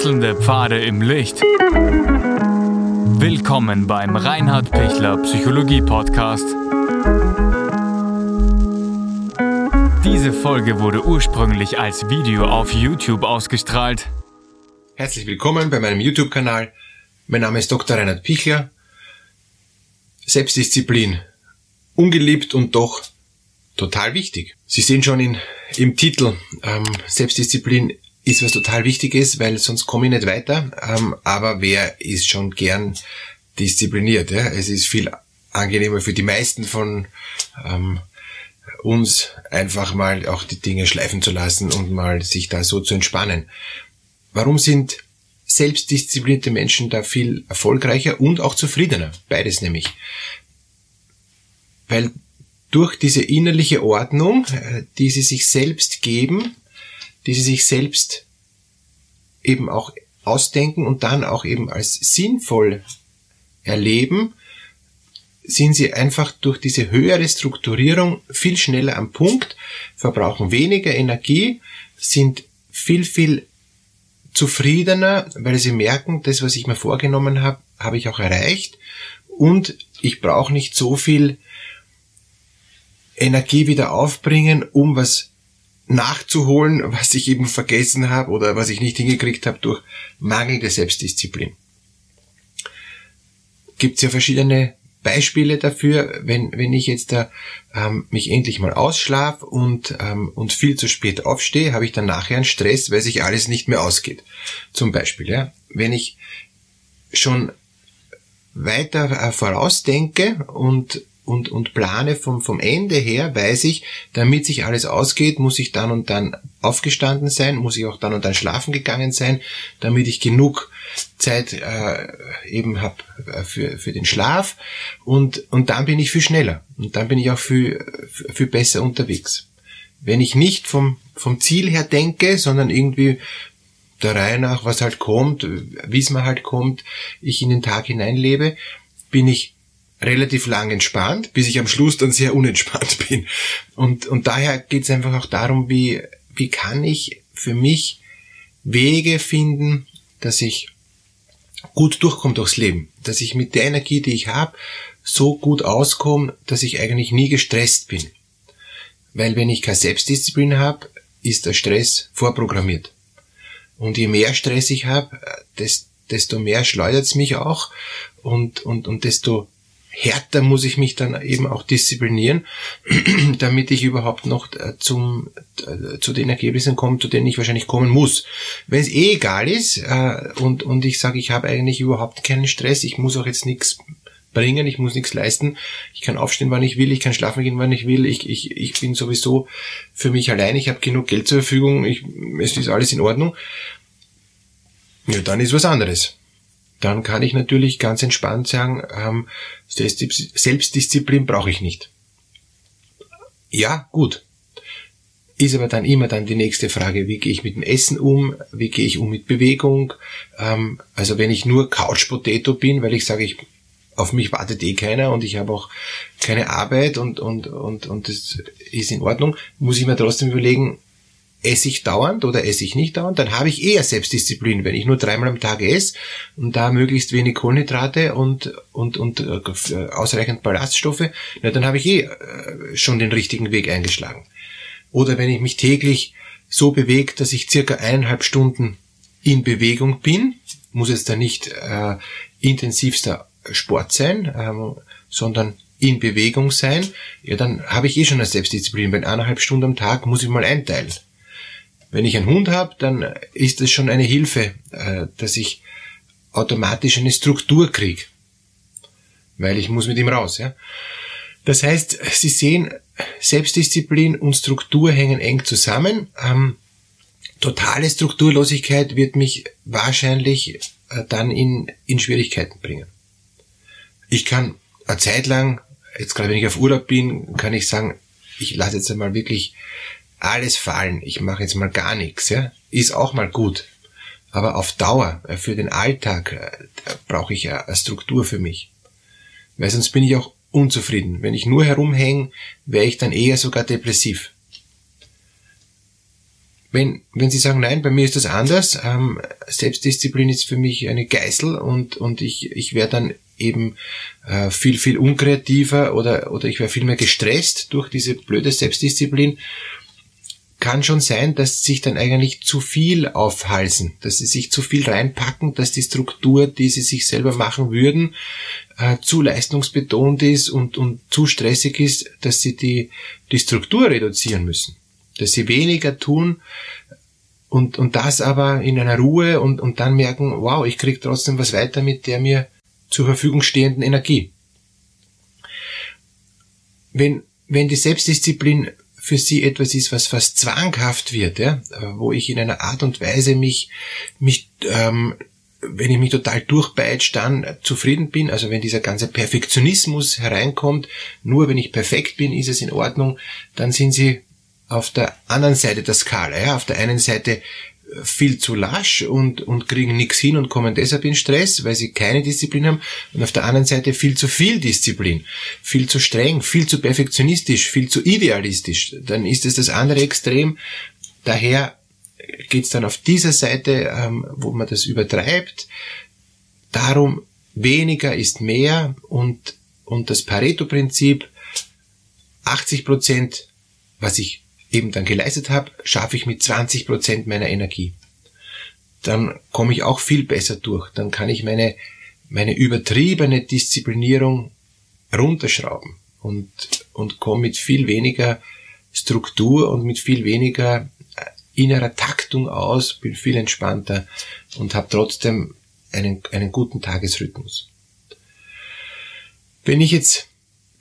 Wechselnde Pfade im Licht. Willkommen beim Reinhard Pichler Psychologie Podcast. Diese Folge wurde ursprünglich als Video auf YouTube ausgestrahlt. Herzlich willkommen bei meinem YouTube-Kanal. Mein Name ist Dr. Reinhard Pichler. Selbstdisziplin. Ungeliebt und doch total wichtig. Sie sehen schon in, im Titel, ähm, Selbstdisziplin ist was total Wichtiges, weil sonst komme ich nicht weiter. Ähm, aber wer ist schon gern diszipliniert? Ja? Es ist viel angenehmer für die meisten von ähm, uns einfach mal auch die Dinge schleifen zu lassen und mal sich da so zu entspannen. Warum sind selbstdisziplinierte Menschen da viel erfolgreicher und auch zufriedener? Beides nämlich. Weil durch diese innerliche Ordnung, äh, die sie sich selbst geben, die sie sich selbst eben auch ausdenken und dann auch eben als sinnvoll erleben, sind sie einfach durch diese höhere Strukturierung viel schneller am Punkt, verbrauchen weniger Energie, sind viel, viel zufriedener, weil sie merken, das, was ich mir vorgenommen habe, habe ich auch erreicht. Und ich brauche nicht so viel Energie wieder aufbringen, um was nachzuholen, was ich eben vergessen habe oder was ich nicht hingekriegt habe durch mangelnde Selbstdisziplin. Gibt es ja verschiedene Beispiele dafür, wenn, wenn ich jetzt da ähm, mich endlich mal ausschlaf und, ähm, und viel zu spät aufstehe, habe ich dann nachher einen Stress, weil sich alles nicht mehr ausgeht. Zum Beispiel, ja, wenn ich schon weiter äh, vorausdenke und und, und plane vom, vom Ende her, weiß ich, damit sich alles ausgeht, muss ich dann und dann aufgestanden sein, muss ich auch dann und dann schlafen gegangen sein, damit ich genug Zeit äh, eben habe äh, für, für den Schlaf und, und dann bin ich viel schneller und dann bin ich auch viel, viel besser unterwegs. Wenn ich nicht vom, vom Ziel her denke, sondern irgendwie der Reihe nach, was halt kommt, wie es mir halt kommt, ich in den Tag hineinlebe, bin ich relativ lang entspannt, bis ich am Schluss dann sehr unentspannt bin. Und, und daher geht es einfach auch darum, wie, wie kann ich für mich Wege finden, dass ich gut durchkomme durchs Leben, dass ich mit der Energie, die ich habe, so gut auskomme, dass ich eigentlich nie gestresst bin. Weil wenn ich keine Selbstdisziplin habe, ist der Stress vorprogrammiert. Und je mehr Stress ich habe, desto mehr schleudert es mich auch und, und, und desto härter muss ich mich dann eben auch disziplinieren, damit ich überhaupt noch äh, zum, äh, zu den Ergebnissen komme, zu denen ich wahrscheinlich kommen muss. Wenn es eh egal ist äh, und, und ich sage, ich habe eigentlich überhaupt keinen Stress, ich muss auch jetzt nichts bringen, ich muss nichts leisten, ich kann aufstehen, wann ich will, ich kann schlafen gehen, wann ich will, ich, ich, ich bin sowieso für mich allein, ich habe genug Geld zur Verfügung, ich, es ist alles in Ordnung, ja, dann ist was anderes dann kann ich natürlich ganz entspannt sagen, ähm, Selbstdisziplin brauche ich nicht. Ja, gut. Ist aber dann immer dann die nächste Frage, wie gehe ich mit dem Essen um, wie gehe ich um mit Bewegung. Ähm, also wenn ich nur Couch Potato bin, weil ich sage, ich auf mich wartet eh keiner und ich habe auch keine Arbeit und, und, und, und das ist in Ordnung, muss ich mir trotzdem überlegen, esse ich dauernd oder esse ich nicht dauernd, dann habe ich eher Selbstdisziplin. Wenn ich nur dreimal am Tag esse und da möglichst wenig Kohlenhydrate und, und, und äh, ausreichend Ballaststoffe, na, dann habe ich eh äh, schon den richtigen Weg eingeschlagen. Oder wenn ich mich täglich so bewege, dass ich circa eineinhalb Stunden in Bewegung bin, muss jetzt da nicht äh, intensivster Sport sein, ähm, sondern in Bewegung sein, ja, dann habe ich eh schon eine Selbstdisziplin. Bei eineinhalb Stunden am Tag muss ich mal einteilen. Wenn ich einen Hund habe, dann ist es schon eine Hilfe, äh, dass ich automatisch eine Struktur kriege. Weil ich muss mit ihm raus. Ja? Das heißt, Sie sehen, Selbstdisziplin und Struktur hängen eng zusammen. Ähm, totale Strukturlosigkeit wird mich wahrscheinlich äh, dann in, in Schwierigkeiten bringen. Ich kann eine Zeit lang, jetzt gerade wenn ich auf Urlaub bin, kann ich sagen, ich lasse jetzt einmal wirklich alles fallen, ich mache jetzt mal gar nichts, ja, ist auch mal gut. Aber auf Dauer, äh, für den Alltag, äh, brauche ich eine Struktur für mich. Weil sonst bin ich auch unzufrieden. Wenn ich nur herumhänge, wäre ich dann eher sogar depressiv. wenn, wenn Sie sagen, nein, bei mir ist das anders, ähm, Selbstdisziplin ist für mich eine Geißel und, und ich, ich wäre dann eben äh, viel, viel unkreativer oder, oder ich wäre viel mehr gestresst durch diese blöde Selbstdisziplin, kann schon sein, dass sie sich dann eigentlich zu viel aufhalsen, dass sie sich zu viel reinpacken, dass die Struktur, die sie sich selber machen würden, äh, zu leistungsbetont ist und, und zu stressig ist, dass sie die, die Struktur reduzieren müssen dass sie weniger tun und, und das aber in einer Ruhe und, und dann merken, wow, ich kriege trotzdem was weiter mit der mir zur Verfügung stehenden Energie. Wenn, wenn die Selbstdisziplin für sie etwas ist, was fast zwanghaft wird, ja, wo ich in einer Art und Weise mich, mich ähm, wenn ich mich total durchpeitscht, dann zufrieden bin, also wenn dieser ganze Perfektionismus hereinkommt, nur wenn ich perfekt bin, ist es in Ordnung, dann sind sie auf der anderen Seite der Skala. Ja, auf der einen Seite viel zu lasch und, und kriegen nichts hin und kommen deshalb in Stress, weil sie keine Disziplin haben. Und auf der anderen Seite viel zu viel Disziplin, viel zu streng, viel zu perfektionistisch, viel zu idealistisch. Dann ist es das andere Extrem. Daher geht's dann auf dieser Seite, ähm, wo man das übertreibt, darum, weniger ist mehr und, und das Pareto-Prinzip, 80 Prozent, was ich eben dann geleistet habe, schaffe ich mit 20 Prozent meiner Energie. Dann komme ich auch viel besser durch. Dann kann ich meine, meine übertriebene Disziplinierung runterschrauben und, und komme mit viel weniger Struktur und mit viel weniger äh, innerer Taktung aus, bin viel entspannter und habe trotzdem einen, einen guten Tagesrhythmus. Wenn ich jetzt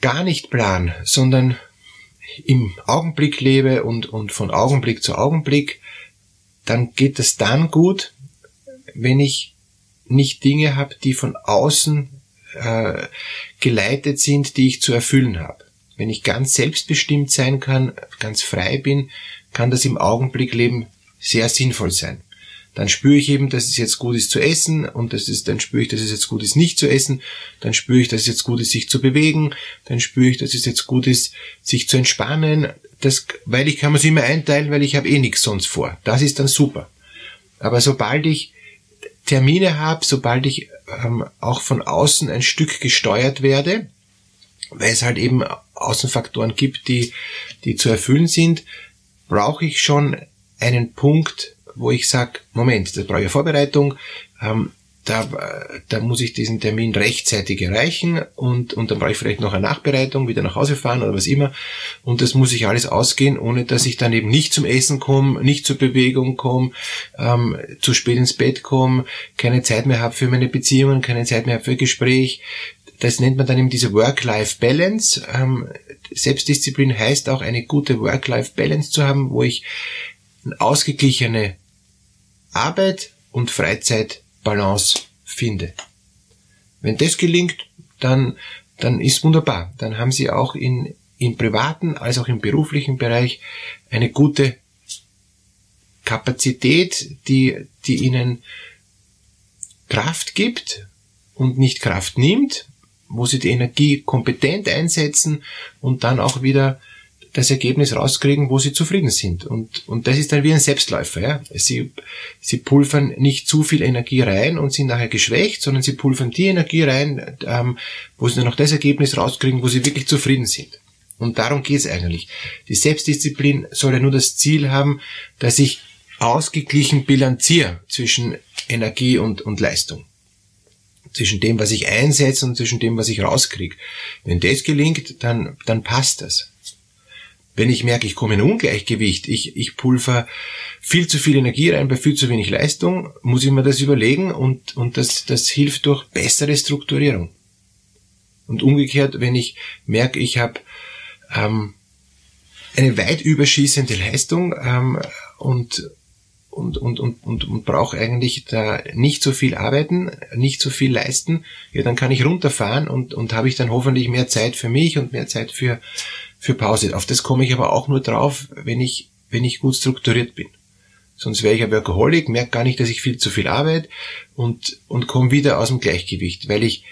gar nicht plan, sondern im Augenblick lebe und, und von Augenblick zu Augenblick, dann geht es dann gut, wenn ich nicht Dinge habe, die von außen äh, geleitet sind, die ich zu erfüllen habe. Wenn ich ganz selbstbestimmt sein kann, ganz frei bin, kann das im Augenblick leben sehr sinnvoll sein dann spüre ich eben, dass es jetzt gut ist zu essen und das ist, dann spüre ich, dass es jetzt gut ist nicht zu essen, dann spüre ich, dass es jetzt gut ist, sich zu bewegen, dann spüre ich, dass es jetzt gut ist, sich zu entspannen, das, weil ich kann mir es immer einteilen, weil ich habe eh nichts sonst vor. Das ist dann super. Aber sobald ich Termine habe, sobald ich ähm, auch von außen ein Stück gesteuert werde, weil es halt eben Außenfaktoren gibt, die, die zu erfüllen sind, brauche ich schon einen Punkt, wo ich sage, Moment, da brauche ich Vorbereitung, ähm, da, da muss ich diesen Termin rechtzeitig erreichen und, und dann brauche ich vielleicht noch eine Nachbereitung, wieder nach Hause fahren oder was immer. Und das muss ich alles ausgehen, ohne dass ich dann eben nicht zum Essen komme, nicht zur Bewegung komme, ähm, zu spät ins Bett komme, keine Zeit mehr habe für meine Beziehungen, keine Zeit mehr habe für Gespräch. Das nennt man dann eben diese Work-Life-Balance. Ähm, Selbstdisziplin heißt auch eine gute Work-Life-Balance zu haben, wo ich ausgeglichene Arbeit und Freizeitbalance finde. Wenn das gelingt, dann, dann ist wunderbar. Dann haben Sie auch in, im privaten als auch im beruflichen Bereich eine gute Kapazität, die, die Ihnen Kraft gibt und nicht Kraft nimmt, wo Sie die Energie kompetent einsetzen und dann auch wieder das Ergebnis rauskriegen, wo sie zufrieden sind. Und, und das ist dann wie ein Selbstläufer. Ja? Sie, sie pulvern nicht zu viel Energie rein und sind nachher geschwächt, sondern sie pulvern die Energie rein, ähm, wo sie dann noch das Ergebnis rauskriegen, wo sie wirklich zufrieden sind. Und darum geht's eigentlich. Die Selbstdisziplin soll ja nur das Ziel haben, dass ich ausgeglichen bilanziere zwischen Energie und, und Leistung. Zwischen dem, was ich einsetze und zwischen dem, was ich rauskriege. Wenn das gelingt, dann, dann passt das. Wenn ich merke, ich komme in Ungleichgewicht, ich, ich pulver viel zu viel Energie rein bei viel zu wenig Leistung, muss ich mir das überlegen und, und das, das hilft durch bessere Strukturierung. Und umgekehrt, wenn ich merke, ich habe ähm, eine weit überschießende Leistung ähm, und, und, und, und, und, und brauche eigentlich da nicht so viel arbeiten, nicht so viel leisten, ja, dann kann ich runterfahren und, und habe ich dann hoffentlich mehr Zeit für mich und mehr Zeit für, für Pause. Auf das komme ich aber auch nur drauf, wenn ich, wenn ich gut strukturiert bin. Sonst wäre ich ein Workaholic, merke gar nicht, dass ich viel zu viel arbeite und, und komme wieder aus dem Gleichgewicht, weil ich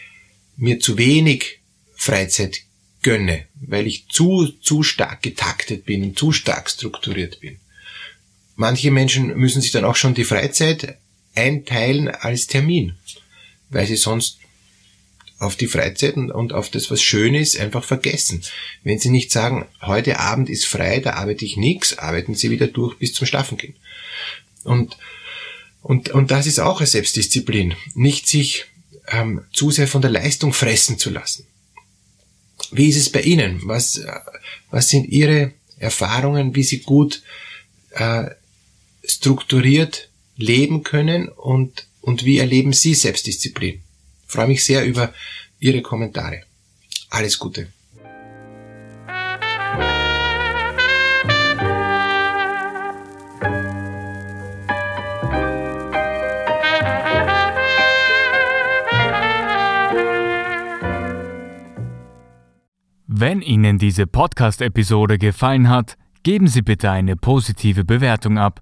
mir zu wenig Freizeit gönne, weil ich zu, zu stark getaktet bin und zu stark strukturiert bin. Manche Menschen müssen sich dann auch schon die Freizeit einteilen als Termin, weil sie sonst auf die Freizeit und auf das, was schön ist, einfach vergessen. Wenn Sie nicht sagen, heute Abend ist frei, da arbeite ich nichts, arbeiten Sie wieder durch bis zum Schlafen gehen. Und, und, und das ist auch eine Selbstdisziplin, nicht sich ähm, zu sehr von der Leistung fressen zu lassen. Wie ist es bei Ihnen? Was, äh, was sind Ihre Erfahrungen, wie Sie gut äh, strukturiert leben können und, und wie erleben Sie Selbstdisziplin? Freue mich sehr über Ihre Kommentare. Alles Gute. Wenn Ihnen diese Podcast-Episode gefallen hat, geben Sie bitte eine positive Bewertung ab.